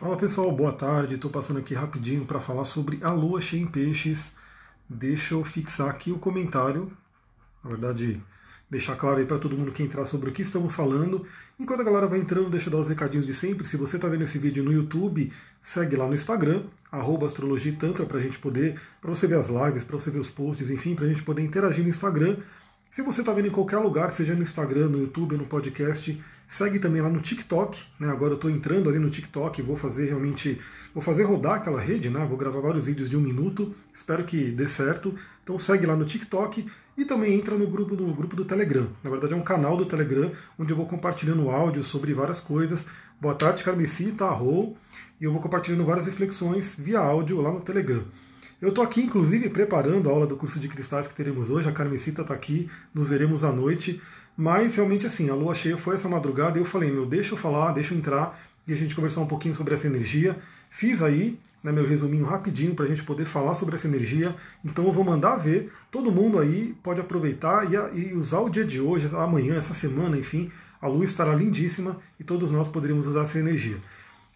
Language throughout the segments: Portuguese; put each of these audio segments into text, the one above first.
Fala pessoal, boa tarde. Estou passando aqui rapidinho para falar sobre a lua cheia em peixes. Deixa eu fixar aqui o comentário, na verdade, deixar claro aí para todo mundo que entrar sobre o que estamos falando. Enquanto a galera vai entrando, deixa eu dar os recadinhos de sempre. Se você está vendo esse vídeo no YouTube, segue lá no Instagram, astrologitantra, para a gente poder, para você ver as lives, para você ver os posts, enfim, para a gente poder interagir no Instagram. Se você está vendo em qualquer lugar, seja no Instagram, no YouTube, no podcast, segue também lá no TikTok. Né? Agora eu estou entrando ali no TikTok, vou fazer realmente, vou fazer rodar aquela rede, né? Vou gravar vários vídeos de um minuto. Espero que dê certo. Então segue lá no TikTok e também entra no grupo, no grupo do Telegram. Na verdade é um canal do Telegram onde eu vou compartilhando áudios sobre várias coisas. Boa tarde, Carmesita, arro. E eu vou compartilhando várias reflexões via áudio lá no Telegram. Eu estou aqui, inclusive, preparando a aula do curso de cristais que teremos hoje. A Carmesita está aqui, nos veremos à noite. Mas realmente, assim, a lua cheia foi essa madrugada e eu falei, meu, deixa eu falar, deixa eu entrar e a gente conversar um pouquinho sobre essa energia. Fiz aí né, meu resuminho rapidinho para a gente poder falar sobre essa energia. Então eu vou mandar ver. Todo mundo aí pode aproveitar e, e usar o dia de hoje, amanhã, essa semana, enfim. A lua estará lindíssima e todos nós poderemos usar essa energia.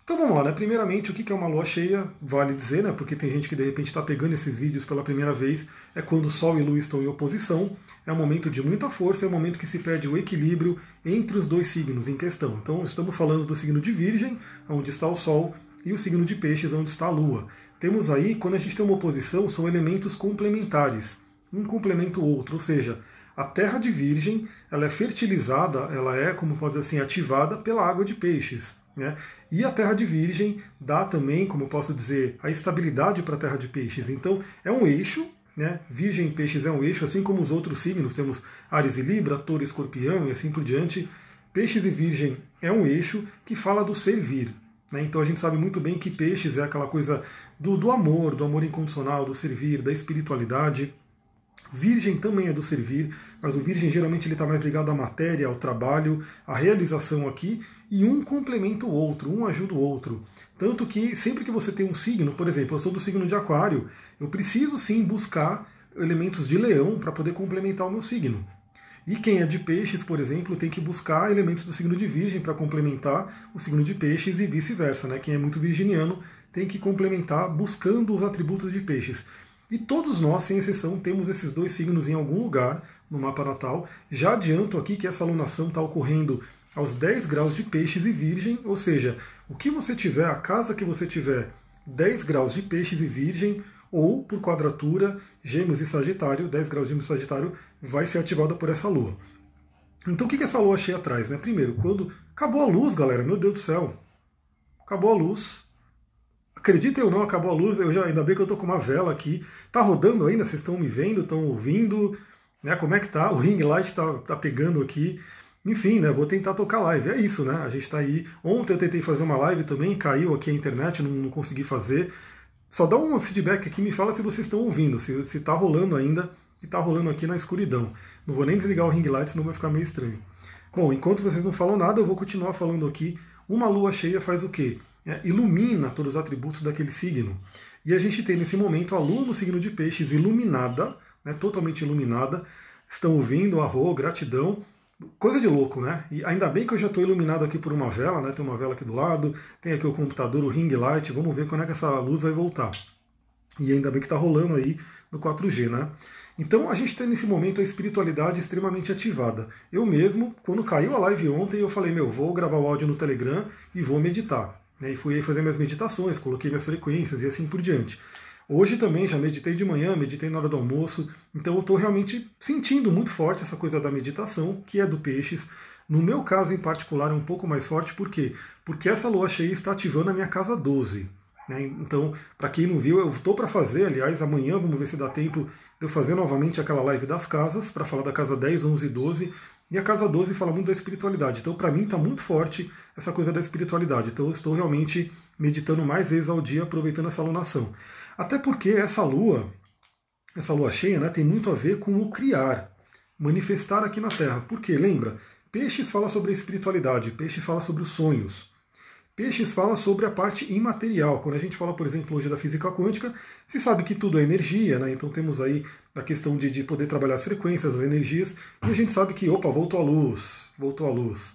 Então vamos lá, né? Primeiramente, o que é uma lua cheia? Vale dizer, né? Porque tem gente que de repente está pegando esses vídeos pela primeira vez. É quando Sol e Lua estão em oposição. É um momento de muita força, é um momento que se pede o equilíbrio entre os dois signos em questão. Então estamos falando do signo de Virgem, onde está o Sol, e o signo de Peixes, onde está a Lua. Temos aí, quando a gente tem uma oposição, são elementos complementares. Um complementa o outro, ou seja, a terra de Virgem ela é fertilizada, ela é, como pode dizer assim, ativada pela água de peixes. Né? E a terra de Virgem dá também, como posso dizer, a estabilidade para a terra de Peixes. Então é um eixo, né? Virgem e Peixes é um eixo, assim como os outros signos, temos Ares e Libra, Touro e Escorpião e assim por diante. Peixes e Virgem é um eixo que fala do servir. Né? Então a gente sabe muito bem que Peixes é aquela coisa do, do amor, do amor incondicional, do servir, da espiritualidade. Virgem também é do servir, mas o Virgem geralmente ele está mais ligado à matéria, ao trabalho, à realização aqui, e um complementa o outro, um ajuda o outro. Tanto que sempre que você tem um signo, por exemplo, eu sou do signo de Aquário, eu preciso sim buscar elementos de leão para poder complementar o meu signo. E quem é de peixes, por exemplo, tem que buscar elementos do signo de virgem para complementar o signo de peixes e vice-versa. Né? Quem é muito virginiano tem que complementar buscando os atributos de peixes. E todos nós, sem exceção, temos esses dois signos em algum lugar no mapa natal. Já adianto aqui que essa alunação está ocorrendo aos 10 graus de peixes e virgem, ou seja, o que você tiver, a casa que você tiver 10 graus de peixes e virgem, ou por quadratura, gêmeos e sagitário, 10 graus de gêmeos e sagitário, vai ser ativada por essa lua. Então o que, que essa lua cheia traz? Né? Primeiro, quando acabou a luz, galera, meu Deus do céu, acabou a luz, Acreditem ou não, acabou a luz. Eu já, ainda bem que eu tô com uma vela aqui. Tá rodando ainda? Vocês estão me vendo? Estão ouvindo? Né, como é que tá? O ring light tá, tá pegando aqui. Enfim, né? Vou tentar tocar live. É isso, né? A gente tá aí. Ontem eu tentei fazer uma live também, caiu aqui a internet, não, não consegui fazer. Só dá um feedback aqui, me fala se vocês estão ouvindo, se, se tá rolando ainda e tá rolando aqui na escuridão. Não vou nem desligar o ring light, senão vai ficar meio estranho. Bom, enquanto vocês não falam nada, eu vou continuar falando aqui. Uma lua cheia faz o quê? é, ilumina todos os atributos daquele signo. E a gente tem nesse momento a lua no signo de peixes iluminada, né, totalmente iluminada. Estão ouvindo, arro, gratidão. Coisa de louco, né? E ainda bem que eu já estou iluminado aqui por uma vela, né? Tem uma vela aqui do lado, tem aqui o computador, o ring light. Vamos ver quando é que essa luz vai voltar. E ainda bem que está rolando aí no 4G, né? Então a gente tem nesse momento a espiritualidade extremamente ativada. Eu mesmo, quando caiu a live ontem, eu falei, meu, vou gravar o áudio no Telegram e vou meditar. Né, e fui aí fazer minhas meditações, coloquei minhas frequências e assim por diante. Hoje também já meditei de manhã, meditei na hora do almoço, então eu estou realmente sentindo muito forte essa coisa da meditação, que é do peixes. No meu caso em particular é um pouco mais forte, por quê? Porque essa lua cheia está ativando a minha casa 12. Né? Então, para quem não viu, eu estou para fazer, aliás, amanhã vamos ver se dá tempo de eu fazer novamente aquela live das casas, para falar da casa 10, 11 e 12, e a casa 12 fala muito da espiritualidade. Então, para mim, está muito forte essa coisa da espiritualidade. Então, eu estou realmente meditando mais vezes ao dia, aproveitando essa alunação. Até porque essa lua, essa lua cheia, né, tem muito a ver com o criar, manifestar aqui na Terra. Porque, lembra? Peixes fala sobre a espiritualidade, peixes fala sobre os sonhos. Peixes fala sobre a parte imaterial. Quando a gente fala, por exemplo, hoje da física quântica, se sabe que tudo é energia, né? Então temos aí a questão de, de poder trabalhar as frequências, as energias, e a gente sabe que, opa, voltou a luz, voltou a luz.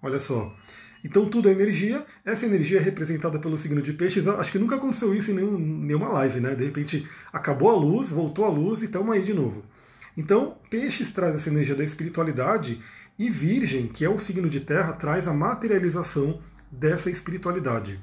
Olha só. Então tudo é energia, essa energia é representada pelo signo de peixes. Acho que nunca aconteceu isso em nenhum, nenhuma live, né? De repente acabou a luz, voltou a luz e estamos aí de novo. Então, peixes traz essa energia da espiritualidade e virgem, que é o signo de terra, traz a materialização dessa espiritualidade.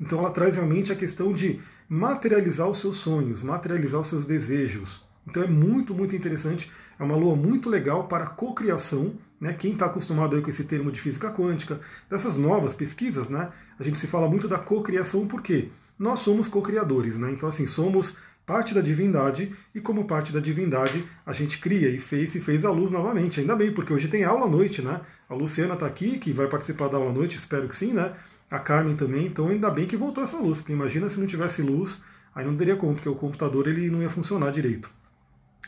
Então ela traz realmente a questão de materializar os seus sonhos, materializar os seus desejos. Então é muito, muito interessante. É uma lua muito legal para cocriação. Né? Quem está acostumado aí com esse termo de física quântica, dessas novas pesquisas, né? a gente se fala muito da cocriação porque nós somos co-criadores. Né? Então, assim, somos parte da divindade e como parte da divindade a gente cria e fez e fez a luz novamente. Ainda bem, porque hoje tem aula à noite, né? A Luciana está aqui, que vai participar da aula à noite, espero que sim, né? A Carmen também, então ainda bem que voltou essa luz, porque imagina se não tivesse luz, aí não teria como, porque o computador ele não ia funcionar direito.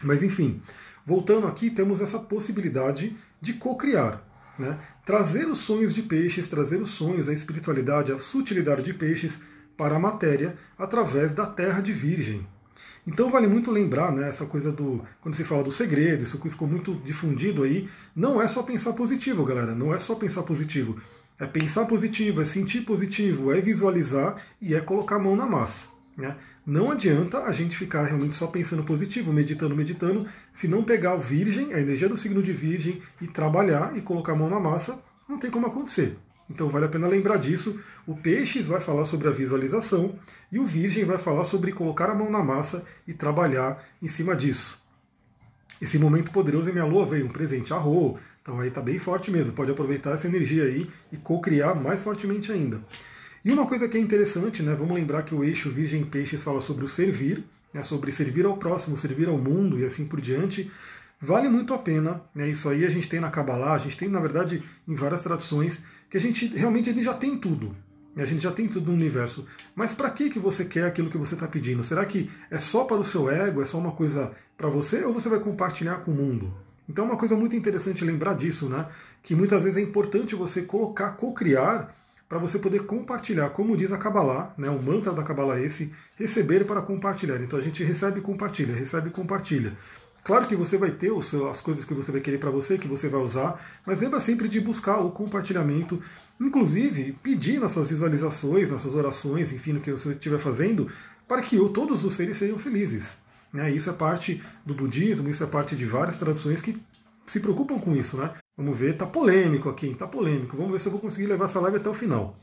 Mas enfim, voltando aqui, temos essa possibilidade de co-criar. Né? Trazer os sonhos de peixes, trazer os sonhos, a espiritualidade, a sutilidade de peixes para a matéria através da terra de virgem. Então vale muito lembrar, né, essa coisa do. Quando se fala do segredo, isso que ficou muito difundido aí, não é só pensar positivo, galera. Não é só pensar positivo. É pensar positivo, é sentir positivo, é visualizar e é colocar a mão na massa. Né? Não adianta a gente ficar realmente só pensando positivo, meditando, meditando, se não pegar o virgem, a energia do signo de virgem, e trabalhar e colocar a mão na massa, não tem como acontecer. Então vale a pena lembrar disso. O Peixes vai falar sobre a visualização e o Virgem vai falar sobre colocar a mão na massa e trabalhar em cima disso. Esse momento poderoso em minha lua veio um presente a então aí está bem forte mesmo. Pode aproveitar essa energia aí e co-criar mais fortemente ainda. E uma coisa que é interessante, né? Vamos lembrar que o eixo Virgem Peixes fala sobre o servir, né, sobre servir ao próximo, servir ao mundo e assim por diante. Vale muito a pena, né? Isso aí a gente tem na Kabbalah, a gente tem, na verdade, em várias traduções, que a gente realmente a gente já tem tudo. A gente já tem tudo no universo. Mas para que, que você quer aquilo que você está pedindo? Será que é só para o seu ego? É só uma coisa para você? Ou você vai compartilhar com o mundo? Então é uma coisa muito interessante lembrar disso, né? Que muitas vezes é importante você colocar, co-criar, para você poder compartilhar. Como diz a Kabbalah, né? o mantra da Kabbalah é esse, receber para compartilhar. Então a gente recebe e compartilha, recebe e compartilha. Claro que você vai ter as coisas que você vai querer para você, que você vai usar, mas lembra sempre de buscar o compartilhamento, inclusive pedir nas suas visualizações, nas suas orações, enfim, no que você estiver fazendo, para que todos os seres sejam felizes. Né? Isso é parte do budismo, isso é parte de várias traduções que se preocupam com isso. Né? Vamos ver, tá polêmico aqui, tá polêmico. Vamos ver se eu vou conseguir levar essa live até o final.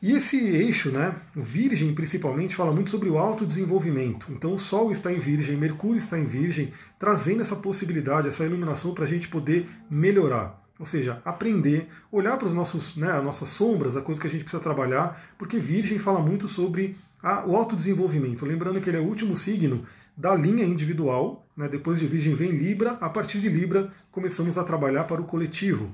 E esse eixo, né, Virgem principalmente, fala muito sobre o autodesenvolvimento. Então o Sol está em Virgem, Mercúrio está em Virgem, trazendo essa possibilidade, essa iluminação para a gente poder melhorar. Ou seja, aprender, olhar para os nossos, né, as nossas sombras, a coisa que a gente precisa trabalhar, porque Virgem fala muito sobre a, o autodesenvolvimento. Lembrando que ele é o último signo da linha individual, né, depois de Virgem vem Libra, a partir de Libra começamos a trabalhar para o coletivo.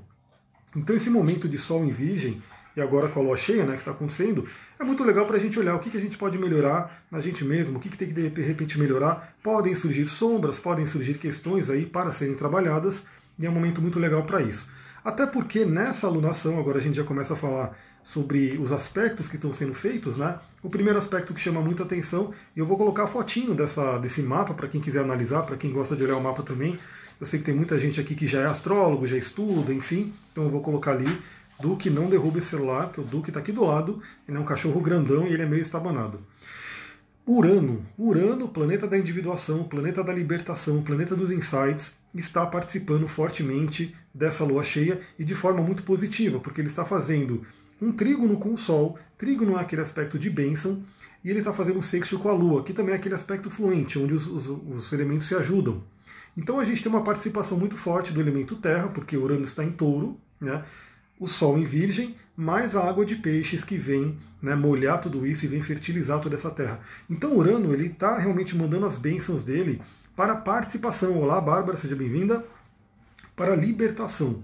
Então esse momento de Sol em Virgem e agora com a lua cheia, né, que está acontecendo, é muito legal para a gente olhar o que, que a gente pode melhorar na gente mesmo, o que, que tem que de repente melhorar. Podem surgir sombras, podem surgir questões aí para serem trabalhadas, e é um momento muito legal para isso. Até porque nessa alunação, agora a gente já começa a falar sobre os aspectos que estão sendo feitos, né? O primeiro aspecto que chama muita atenção, e eu vou colocar a fotinho dessa, desse mapa para quem quiser analisar, para quem gosta de olhar o mapa também. Eu sei que tem muita gente aqui que já é astrólogo, já estuda, enfim, então eu vou colocar ali Duque não derruba esse celular, porque o Duque está aqui do lado, ele é um cachorro grandão e ele é meio estabanado. Urano, Urano, planeta da individuação, planeta da libertação, planeta dos insights, está participando fortemente dessa lua cheia e de forma muito positiva, porque ele está fazendo um trígono com o Sol, trígono é aquele aspecto de bênção, e ele está fazendo um sexto com a Lua, que também é aquele aspecto fluente, onde os, os, os elementos se ajudam. Então a gente tem uma participação muito forte do elemento terra, porque Urano está em touro, né? o Sol em Virgem, mais a água de peixes que vem né, molhar tudo isso e vem fertilizar toda essa terra. Então Urano ele está realmente mandando as bênçãos dele para a participação. Olá, Bárbara, seja bem-vinda. Para a libertação.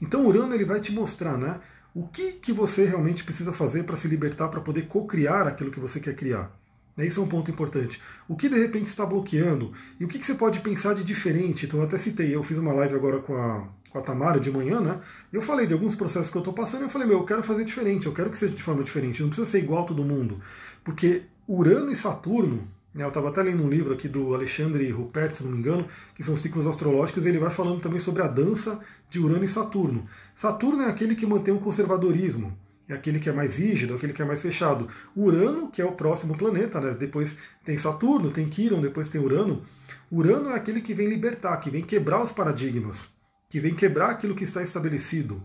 Então Urano ele vai te mostrar, né, o que, que você realmente precisa fazer para se libertar, para poder co-criar aquilo que você quer criar. Isso é um ponto importante. O que de repente está bloqueando e o que, que você pode pensar de diferente? Então, eu até citei, eu fiz uma live agora com a, com a Tamara de manhã, né? Eu falei de alguns processos que eu estou passando e eu falei, meu, eu quero fazer diferente, eu quero que seja de forma diferente, não precisa ser igual a todo mundo. Porque Urano e Saturno, Né? Eu estava até lendo um livro aqui do Alexandre Rupert, se não me engano, que são ciclos astrológicos, e ele vai falando também sobre a dança de Urano e Saturno. Saturno é aquele que mantém o conservadorismo, é aquele que é mais rígido, aquele que é mais fechado. Urano, que é o próximo planeta, né? depois tem Saturno, tem Quiron, depois tem Urano. Urano é aquele que vem libertar, que vem quebrar os paradigmas, que vem quebrar aquilo que está estabelecido.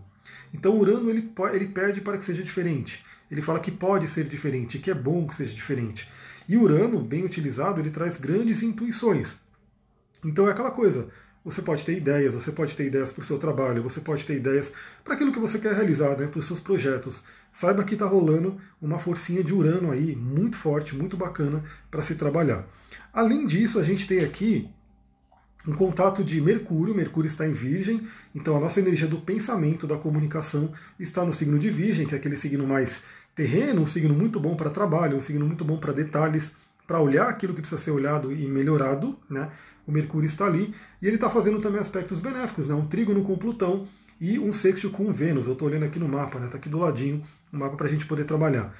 Então Urano ele, ele pede para que seja diferente. Ele fala que pode ser diferente, que é bom que seja diferente. E Urano, bem utilizado, ele traz grandes intuições. Então é aquela coisa, você pode ter ideias, você pode ter ideias para o seu trabalho, você pode ter ideias para aquilo que você quer realizar, né, para os seus projetos. Saiba que está rolando uma forcinha de Urano aí, muito forte, muito bacana para se trabalhar. Além disso, a gente tem aqui um contato de Mercúrio, Mercúrio está em Virgem, então a nossa energia do pensamento, da comunicação, está no signo de Virgem, que é aquele signo mais terreno, um signo muito bom para trabalho, um signo muito bom para detalhes, para olhar aquilo que precisa ser olhado e melhorado, né? O Mercúrio está ali e ele está fazendo também aspectos benéficos, né? Um trígono com Plutão e um sexto com Vênus. Eu estou olhando aqui no mapa, né? Está aqui do ladinho o um mapa para a gente poder trabalhar.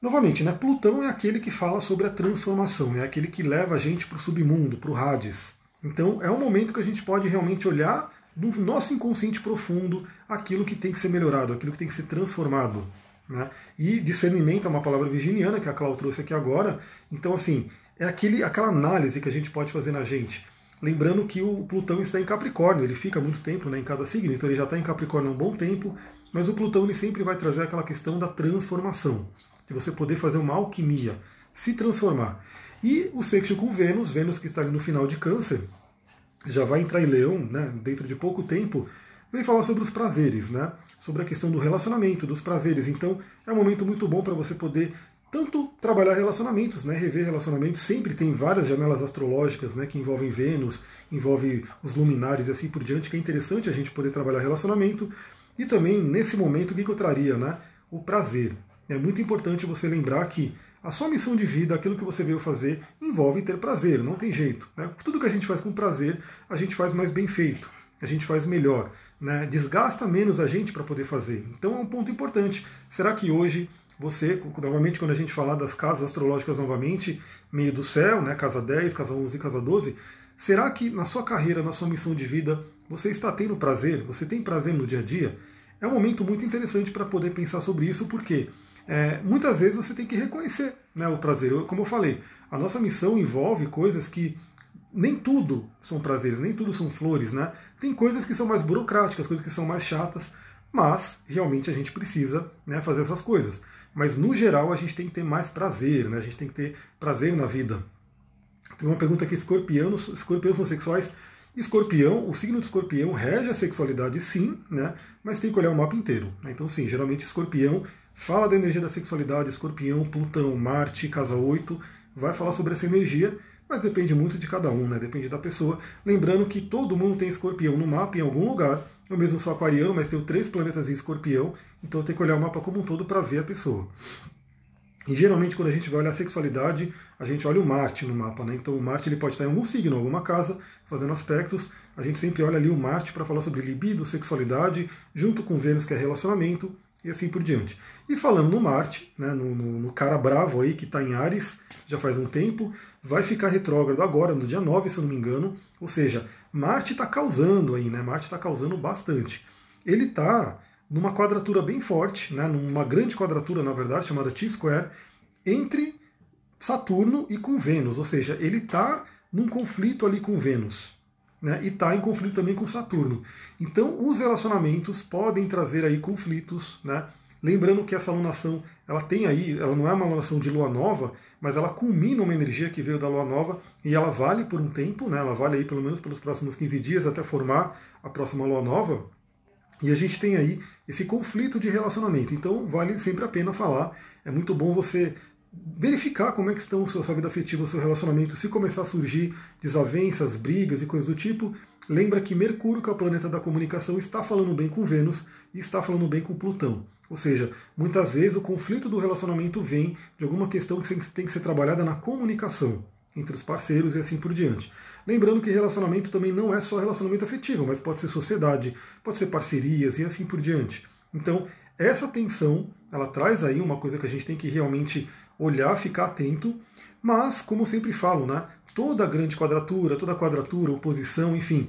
Novamente, né? Plutão é aquele que fala sobre a transformação, é aquele que leva a gente para o submundo, para o Hades. Então é um momento que a gente pode realmente olhar no nosso inconsciente profundo aquilo que tem que ser melhorado, aquilo que tem que ser transformado. Né? E discernimento é uma palavra virginiana que a Cláudia trouxe aqui agora. Então, assim, é aquele, aquela análise que a gente pode fazer na gente. Lembrando que o Plutão está em Capricórnio, ele fica muito tempo né, em cada signo, então ele já está em Capricórnio há um bom tempo, mas o Plutão ele sempre vai trazer aquela questão da transformação, de você poder fazer uma alquimia, se transformar. E o sexto com Vênus, Vênus que está ali no final de Câncer, já vai entrar em Leão né, dentro de pouco tempo, vem falar sobre os prazeres, né? sobre a questão do relacionamento, dos prazeres. Então é um momento muito bom para você poder tanto trabalhar relacionamentos, né, rever relacionamentos, sempre tem várias janelas astrológicas né, que envolvem Vênus, envolve os luminares e assim por diante, que é interessante a gente poder trabalhar relacionamento. E também, nesse momento, o que, eu traria? Né? O prazer. É muito importante você lembrar que a sua missão de vida, aquilo que você veio fazer, envolve ter prazer, não tem jeito. Né? Tudo que a gente faz com prazer, a gente faz mais bem feito, a gente faz melhor. Né? Desgasta menos a gente para poder fazer. Então é um ponto importante. Será que hoje você, novamente, quando a gente falar das casas astrológicas novamente, meio do céu, né, casa 10, casa 11 e casa 12, será que na sua carreira, na sua missão de vida, você está tendo prazer? Você tem prazer no dia a dia? É um momento muito interessante para poder pensar sobre isso, porque é, muitas vezes você tem que reconhecer né, o prazer. Eu, como eu falei, a nossa missão envolve coisas que nem tudo são prazeres, nem tudo são flores, né? Tem coisas que são mais burocráticas, coisas que são mais chatas, mas realmente a gente precisa né, fazer essas coisas. Mas no geral a gente tem que ter mais prazer, né? A gente tem que ter prazer na vida. Tem uma pergunta aqui: escorpianos, escorpiões são sexuais? Escorpião, o signo de escorpião rege a sexualidade, sim, né? Mas tem que olhar o mapa inteiro. Né? Então, sim, geralmente escorpião fala da energia da sexualidade, escorpião, Plutão, Marte, casa 8, vai falar sobre essa energia, mas depende muito de cada um, né? Depende da pessoa. Lembrando que todo mundo tem escorpião no mapa em algum lugar, eu mesmo sou aquariano, mas tenho três planetas em escorpião, então eu tenho que olhar o mapa como um todo para ver a pessoa. E geralmente quando a gente vai olhar a sexualidade, a gente olha o Marte no mapa, né? Então o Marte ele pode estar em algum signo, alguma casa, fazendo aspectos. A gente sempre olha ali o Marte para falar sobre libido, sexualidade, junto com Vênus que é relacionamento e assim por diante. E falando no Marte, né, no, no, no cara bravo aí que está em Ares já faz um tempo, vai ficar retrógrado agora, no dia 9, se eu não me engano, ou seja, Marte está causando aí, né? Marte está causando bastante. Ele está numa quadratura bem forte, né? numa grande quadratura, na verdade, chamada T-square, entre Saturno e com Vênus, ou seja, ele está num conflito ali com Vênus. Né, e está em conflito também com Saturno. Então, os relacionamentos podem trazer aí conflitos, né, Lembrando que essa alunação, ela tem aí, ela não é uma alunação de lua nova, mas ela culmina uma energia que veio da lua nova e ela vale por um tempo, né? Ela vale aí pelo menos pelos próximos 15 dias até formar a próxima lua nova. E a gente tem aí esse conflito de relacionamento. Então vale sempre a pena falar. É muito bom você verificar como é que estão a sua vida afetiva, o seu relacionamento, se começar a surgir desavenças, brigas e coisas do tipo, lembra que Mercúrio, que é o planeta da comunicação, está falando bem com Vênus e está falando bem com Plutão. Ou seja, muitas vezes o conflito do relacionamento vem de alguma questão que tem que ser trabalhada na comunicação entre os parceiros e assim por diante. Lembrando que relacionamento também não é só relacionamento afetivo, mas pode ser sociedade, pode ser parcerias e assim por diante. Então, essa tensão ela traz aí uma coisa que a gente tem que realmente olhar, ficar atento, mas, como sempre falo, né, toda grande quadratura, toda quadratura, oposição, enfim,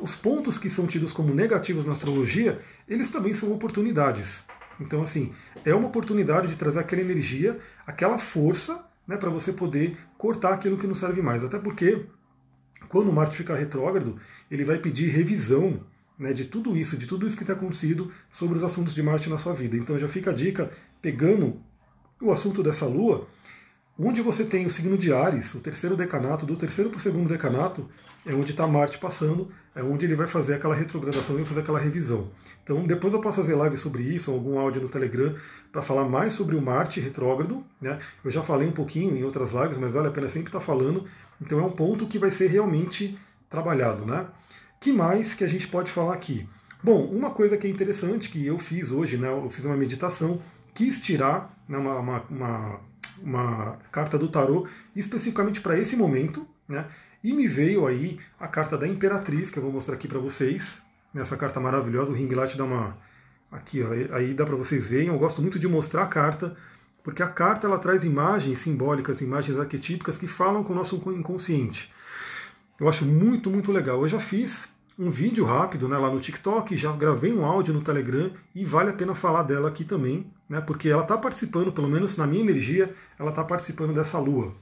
os pontos que são tidos como negativos na astrologia, eles também são oportunidades. Então, assim, é uma oportunidade de trazer aquela energia, aquela força, né, para você poder cortar aquilo que não serve mais. Até porque, quando Marte ficar retrógrado, ele vai pedir revisão né, de tudo isso, de tudo isso que tem acontecido sobre os assuntos de Marte na sua vida. Então já fica a dica, pegando o assunto dessa lua, onde você tem o signo de Ares, o terceiro decanato, do terceiro para o segundo decanato, é onde está Marte passando, é onde ele vai fazer aquela retrogradação e fazer aquela revisão. Então depois eu posso fazer live sobre isso, algum áudio no Telegram, para falar mais sobre o Marte retrógrado. Né? Eu já falei um pouquinho em outras lives, mas vale a pena sempre estar tá falando. Então é um ponto que vai ser realmente trabalhado. Né? que mais que a gente pode falar aqui? Bom, uma coisa que é interessante que eu fiz hoje, né, eu fiz uma meditação, quis tirar né, uma, uma, uma, uma carta do tarô especificamente para esse momento, né, e me veio aí a carta da Imperatriz, que eu vou mostrar aqui para vocês, nessa carta maravilhosa, o ring light dá uma... Aqui, ó, aí dá para vocês verem, eu gosto muito de mostrar a carta, porque a carta ela traz imagens simbólicas, imagens arquetípicas que falam com o nosso inconsciente. Eu acho muito, muito legal. Eu já fiz um vídeo rápido né, lá no TikTok, já gravei um áudio no Telegram e vale a pena falar dela aqui também, né, porque ela está participando, pelo menos na minha energia, ela está participando dessa lua.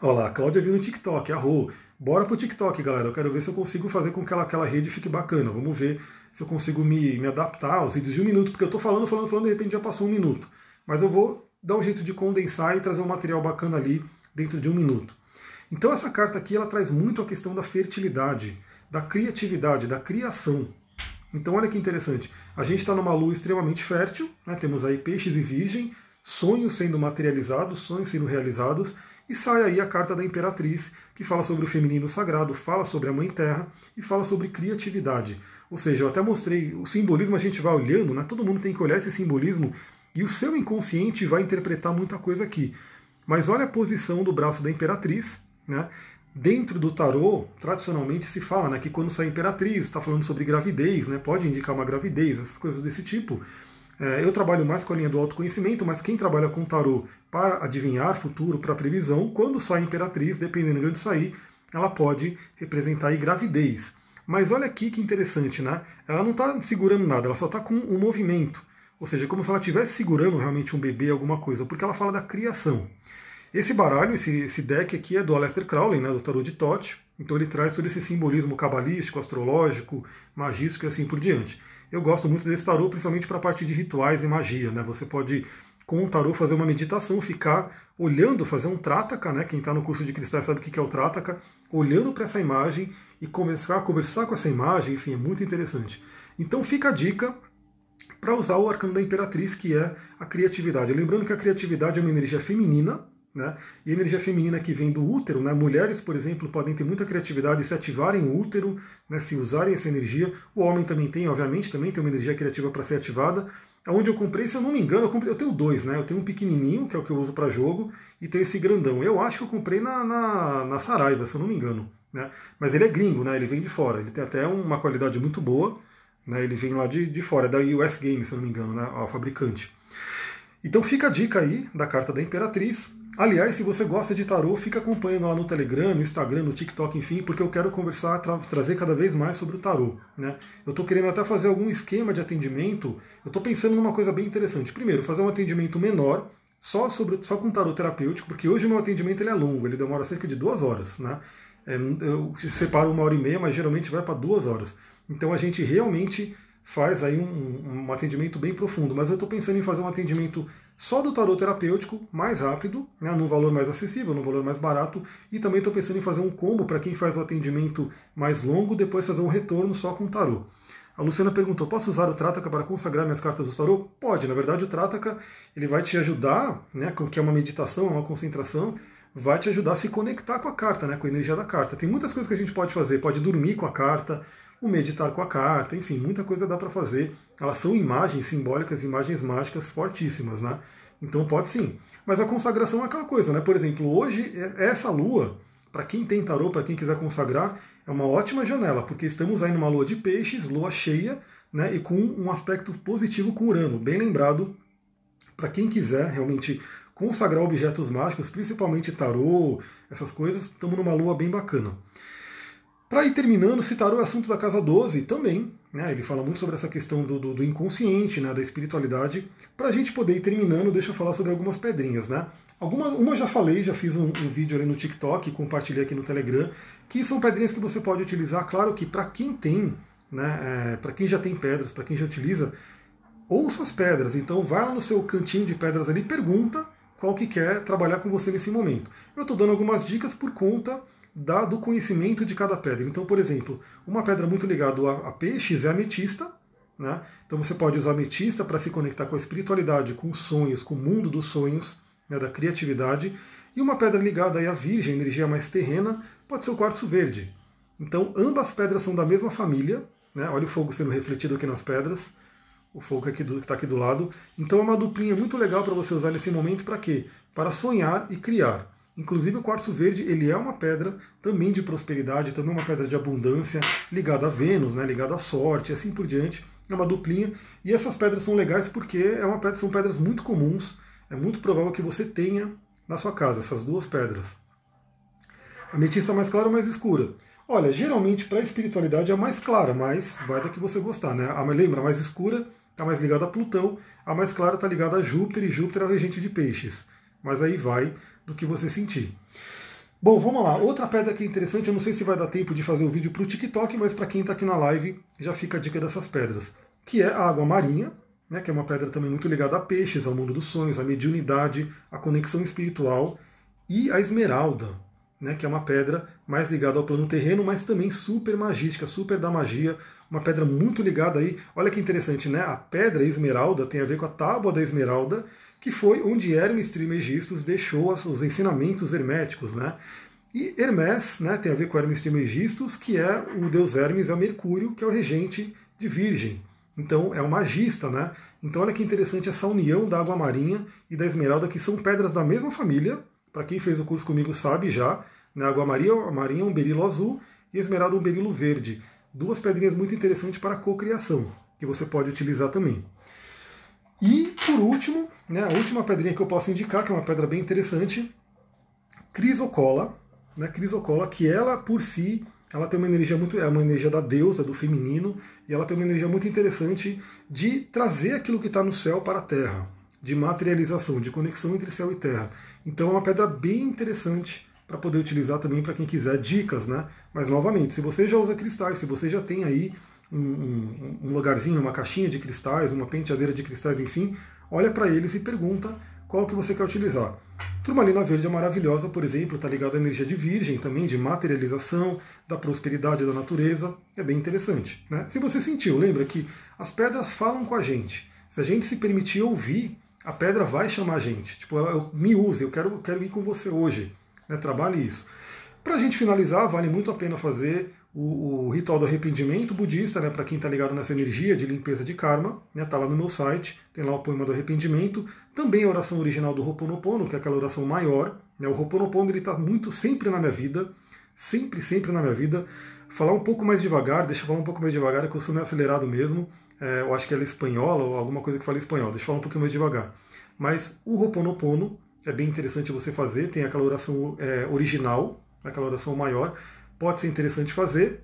Olha lá, a Cláudia viu no TikTok, arro. Bora pro TikTok, galera. Eu quero ver se eu consigo fazer com que ela, aquela rede fique bacana. Vamos ver se eu consigo me, me adaptar aos vídeos de um minuto, porque eu estou falando, falando, falando, de repente já passou um minuto. Mas eu vou dar um jeito de condensar e trazer um material bacana ali dentro de um minuto. Então essa carta aqui ela traz muito a questão da fertilidade da criatividade, da criação. Então olha que interessante, a gente está numa lua extremamente fértil, né? temos aí peixes e virgem, sonhos sendo materializados, sonhos sendo realizados, e sai aí a carta da Imperatriz, que fala sobre o feminino sagrado, fala sobre a Mãe Terra e fala sobre criatividade. Ou seja, eu até mostrei o simbolismo, a gente vai olhando, né? todo mundo tem que olhar esse simbolismo e o seu inconsciente vai interpretar muita coisa aqui. Mas olha a posição do braço da Imperatriz, né? Dentro do tarô, tradicionalmente se fala né, que quando sai imperatriz, está falando sobre gravidez, né, pode indicar uma gravidez, essas coisas desse tipo. É, eu trabalho mais com a linha do autoconhecimento, mas quem trabalha com tarô para adivinhar futuro, para previsão, quando sai imperatriz, dependendo de onde sair, ela pode representar aí gravidez. Mas olha aqui que interessante, né? Ela não está segurando nada, ela só está com um movimento. Ou seja, como se ela estivesse segurando realmente um bebê, alguma coisa, porque ela fala da criação. Esse baralho, esse, esse deck aqui é do Aleister Crowley, né, do tarot de Tote, então ele traz todo esse simbolismo cabalístico, astrológico, magístico e assim por diante. Eu gosto muito desse tarô, principalmente para a parte de rituais e magia. Né? Você pode, com o tarô, fazer uma meditação, ficar olhando, fazer um trataka, né? quem está no curso de cristais sabe o que é o trataka, olhando para essa imagem e começar a conversar com essa imagem, enfim, é muito interessante. Então fica a dica para usar o arcano da imperatriz, que é a criatividade. Lembrando que a criatividade é uma energia feminina, né? E a energia feminina que vem do útero, né? mulheres, por exemplo, podem ter muita criatividade se ativarem o útero, né? se usarem essa energia. O homem também tem, obviamente, também tem uma energia criativa para ser ativada. Onde eu comprei, se eu não me engano, eu, comprei, eu tenho dois, né? Eu tenho um pequenininho, que é o que eu uso para jogo, e tenho esse grandão. Eu acho que eu comprei na, na, na Saraiva, se eu não me engano. Né? Mas ele é gringo, né? Ele vem de fora. Ele tem até uma qualidade muito boa. Né? Ele vem lá de, de fora, é da US Games, se eu não me engano, né? O fabricante. Então fica a dica aí da carta da Imperatriz. Aliás, se você gosta de tarô, fica acompanhando lá no Telegram, no Instagram, no TikTok, enfim, porque eu quero conversar, tra trazer cada vez mais sobre o tarô. Né? Eu estou querendo até fazer algum esquema de atendimento. Eu estou pensando numa coisa bem interessante. Primeiro, fazer um atendimento menor, só sobre só com tarô terapêutico, porque hoje o meu atendimento ele é longo, ele demora cerca de duas horas. Né? É, eu separo uma hora e meia, mas geralmente vai para duas horas. Então a gente realmente faz aí um, um atendimento bem profundo. Mas eu estou pensando em fazer um atendimento só do tarot terapêutico, mais rápido, né, num valor mais acessível, num valor mais barato, e também estou pensando em fazer um combo para quem faz o atendimento mais longo, depois fazer um retorno só com tarot. A Luciana perguntou: posso usar o Trataka para consagrar minhas cartas do tarot? Pode, na verdade o Trataka ele vai te ajudar, né, que é uma meditação, uma concentração, vai te ajudar a se conectar com a carta, né, com a energia da carta. Tem muitas coisas que a gente pode fazer, pode dormir com a carta, o meditar com a carta, enfim, muita coisa dá para fazer. Elas são imagens simbólicas, imagens mágicas fortíssimas, né? Então pode sim. Mas a consagração é aquela coisa, né? Por exemplo, hoje, é, essa lua, para quem tem tarô, para quem quiser consagrar, é uma ótima janela, porque estamos aí numa lua de peixes, lua cheia, né? E com um aspecto positivo com Urano. Bem lembrado para quem quiser realmente consagrar objetos mágicos, principalmente tarô, essas coisas, estamos numa lua bem bacana. Para ir terminando, tarô é assunto da casa 12 também, né? Ele fala muito sobre essa questão do, do, do inconsciente, né? da espiritualidade. Para a gente poder ir terminando, deixa eu falar sobre algumas pedrinhas, né? Alguma, uma já falei, já fiz um, um vídeo ali no TikTok, compartilhei aqui no Telegram, que são pedrinhas que você pode utilizar. Claro que para quem tem, né? É, para quem já tem pedras, para quem já utiliza, ouça as pedras. Então vai lá no seu cantinho de pedras ali, pergunta qual que quer trabalhar com você nesse momento. Eu estou dando algumas dicas por conta da, do conhecimento de cada pedra. Então, por exemplo, uma pedra muito ligada a, a peixes é a ametista. Né? Então você pode usar a ametista para se conectar com a espiritualidade, com os sonhos, com o mundo dos sonhos, né, da criatividade. E uma pedra ligada aí à virgem, energia mais terrena, pode ser o quartzo verde. Então ambas pedras são da mesma família. Né? Olha o fogo sendo refletido aqui nas pedras o fogo aqui que está aqui do lado. Então é uma duplinha muito legal para você usar nesse momento para quê? Para sonhar e criar. Inclusive o quartzo verde ele é uma pedra também de prosperidade, também uma pedra de abundância, ligada a Vênus, né, ligada à sorte, assim por diante. É uma duplinha. E essas pedras são legais porque é uma pedra, são pedras muito comuns. É muito provável que você tenha na sua casa essas duas pedras. A ametista mais clara ou mais escura? Olha, geralmente para a espiritualidade é mais clara, mas vai da que você gostar, né? A lembra, a mais escura está mais ligada a Plutão, a mais clara está ligada a Júpiter, e Júpiter é o regente de peixes. Mas aí vai do que você sentir. Bom, vamos lá. Outra pedra que é interessante, eu não sei se vai dar tempo de fazer o vídeo para o TikTok, mas para quem está aqui na live já fica a dica dessas pedras, que é a água marinha, né, que é uma pedra também muito ligada a peixes, ao mundo dos sonhos, à mediunidade, à conexão espiritual, e a esmeralda, né, que é uma pedra mais ligada ao plano terreno, mas também super magística, super da magia, uma pedra muito ligada aí. Olha que interessante, né? A pedra esmeralda tem a ver com a tábua da esmeralda, que foi onde Hermes Trismegistus deixou os ensinamentos herméticos, né? E Hermes, né, tem a ver com Hermes Trismegistus, que é o deus Hermes a Mercúrio, que é o regente de Virgem. Então é o magista, né? Então olha que interessante essa união da água marinha e da esmeralda, que são pedras da mesma família. Para quem fez o curso comigo sabe já, né? água marinha, marinha é um berilo azul e esmeralda um berilo verde duas pedrinhas muito interessantes para a cocriação, que você pode utilizar também. E, por último, né, a última pedrinha que eu posso indicar, que é uma pedra bem interessante, crisocola, né, crisocola, que ela por si, ela tem uma energia muito, é uma energia da deusa, do feminino, e ela tem uma energia muito interessante de trazer aquilo que está no céu para a terra, de materialização, de conexão entre céu e terra. Então é uma pedra bem interessante para poder utilizar também para quem quiser dicas, né? Mas novamente, se você já usa cristais, se você já tem aí um, um, lugarzinho, uma caixinha de cristais, uma penteadeira de cristais, enfim, olha para eles e pergunta qual que você quer utilizar. Turmalina verde é maravilhosa, por exemplo, está ligada à energia de virgem também, de materialização, da prosperidade da natureza, é bem interessante. Né? Se você sentiu, lembra que as pedras falam com a gente. Se a gente se permitir ouvir, a pedra vai chamar a gente. Tipo, eu, me use, eu quero, quero ir com você hoje né, trabalhe isso. Para a gente finalizar, vale muito a pena fazer o, o ritual do arrependimento budista, né, para quem está ligado nessa energia de limpeza de karma, está né, tá lá no meu site, tem lá o poema do arrependimento, também a oração original do Ho'oponopono, que é aquela oração maior. Né, o Ho'oponopono está muito sempre na minha vida, sempre, sempre na minha vida. Falar um pouco mais devagar, deixa eu falar um pouco mais devagar, é que eu sou meio acelerado mesmo. É, eu acho que ela é espanhola ou alguma coisa que fala espanhol, deixa eu falar um pouquinho mais devagar. Mas o Ho'oponopono, é bem interessante você fazer, tem aquela oração é, original, aquela oração maior, pode ser interessante fazer,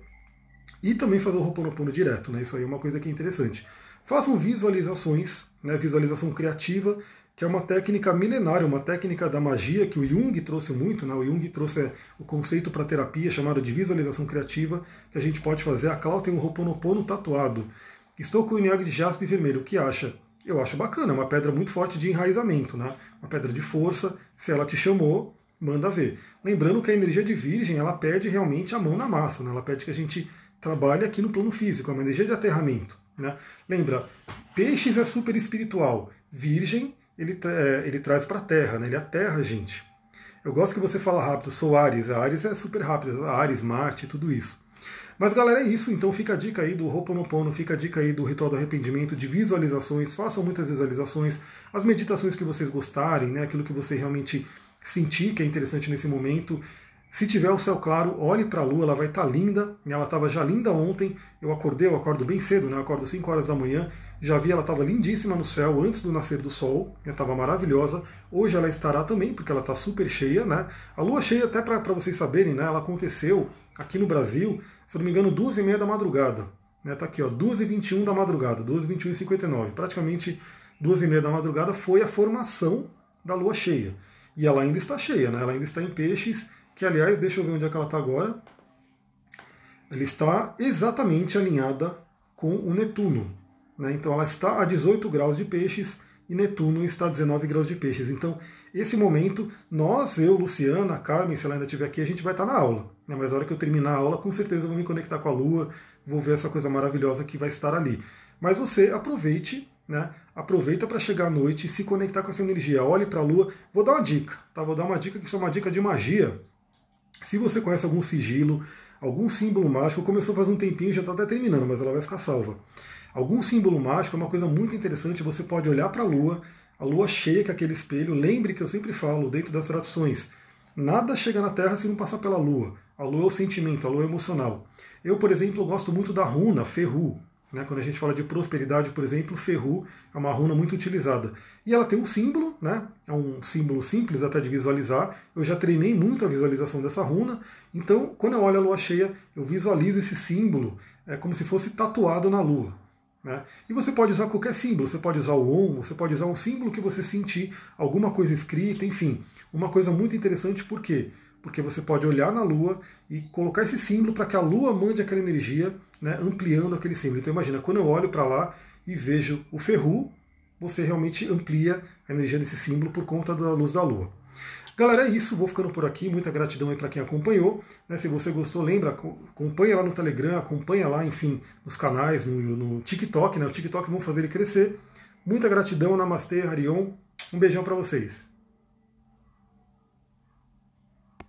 e também fazer o Ho'oponopono direto, né? Isso aí é uma coisa que é interessante. Façam visualizações, né? visualização criativa, que é uma técnica milenária, uma técnica da magia que o Jung trouxe muito, né? O Jung trouxe o conceito para terapia chamado de visualização criativa, que a gente pode fazer. A Clau tem um Ho'oponopono tatuado. Estou com o Niag de jaspe vermelho, o que acha? eu acho bacana, é uma pedra muito forte de enraizamento, né? Uma pedra de força, se ela te chamou, manda ver. Lembrando que a energia de virgem, ela pede realmente a mão na massa, né? Ela pede que a gente trabalhe aqui no plano físico, é uma energia de aterramento, né? Lembra, peixes é super espiritual, virgem ele, é, ele traz para a terra, né? Ele aterra a gente. Eu gosto que você fala rápido, sou Ares, a Ares é super rápida, Ares, Marte, tudo isso. Mas galera, é isso. Então fica a dica aí do Ho'oponopono, fica a dica aí do ritual do arrependimento, de visualizações. Façam muitas visualizações, as meditações que vocês gostarem, né? Aquilo que você realmente sentir que é interessante nesse momento. Se tiver o céu claro, olhe para a lua, ela vai estar tá linda. Ela estava já linda ontem. Eu acordei, eu acordo bem cedo, né? Eu acordo 5 horas da manhã. Já vi ela estava lindíssima no céu antes do nascer do sol. Ela estava maravilhosa. Hoje ela estará também, porque ela está super cheia, né? A lua cheia, até para vocês saberem, né? Ela aconteceu aqui no Brasil, se não me engano, duas e meia da madrugada. Né? Tá aqui, ó, 2 e 21 da madrugada, 2 e 21 e 59. Praticamente duas e meia da madrugada foi a formação da lua cheia. E ela ainda está cheia, né? Ela ainda está em peixes que aliás, deixa eu ver onde é que ela está agora. Ela está exatamente alinhada com o Netuno. Né? Então ela está a 18 graus de peixes e Netuno está a 19 graus de peixes. Então, esse momento, nós, eu, Luciana, Carmen, se ela ainda estiver aqui, a gente vai estar na aula. Né? Mas na hora que eu terminar a aula, com certeza vou me conectar com a Lua, vou ver essa coisa maravilhosa que vai estar ali. Mas você aproveite, né? Aproveita para chegar à noite e se conectar com essa energia. Olhe para a Lua. Vou dar uma dica, tá? Vou dar uma dica que isso é uma dica de magia. Se você conhece algum sigilo, algum símbolo mágico, começou faz um tempinho, já está até terminando, mas ela vai ficar salva. Algum símbolo mágico é uma coisa muito interessante, você pode olhar para a lua, a lua cheia que é aquele espelho, lembre que eu sempre falo dentro das traduções, nada chega na Terra se não passar pela lua. A lua é o sentimento, a lua é emocional. Eu, por exemplo, gosto muito da runa, Ferru. Né? Quando a gente fala de prosperidade, por exemplo, ferru é uma runa muito utilizada. E ela tem um símbolo, né? é um símbolo simples até de visualizar. Eu já treinei muito a visualização dessa runa, então quando eu olho a lua cheia, eu visualizo esse símbolo é como se fosse tatuado na lua. Né? E você pode usar qualquer símbolo, você pode usar o OM, você pode usar um símbolo que você sentir, alguma coisa escrita, enfim. Uma coisa muito interessante, por quê? Porque você pode olhar na Lua e colocar esse símbolo para que a Lua mande aquela energia né, ampliando aquele símbolo. Então imagina, quando eu olho para lá e vejo o ferru, você realmente amplia a energia desse símbolo por conta da luz da Lua. Galera, é isso. Vou ficando por aqui. Muita gratidão aí para quem acompanhou. Né, se você gostou, lembra, acompanha lá no Telegram, acompanha lá, enfim, nos canais, no, no TikTok. Né, o TikTok vamos fazer ele crescer. Muita gratidão. Namastê, Harion. Um beijão para vocês.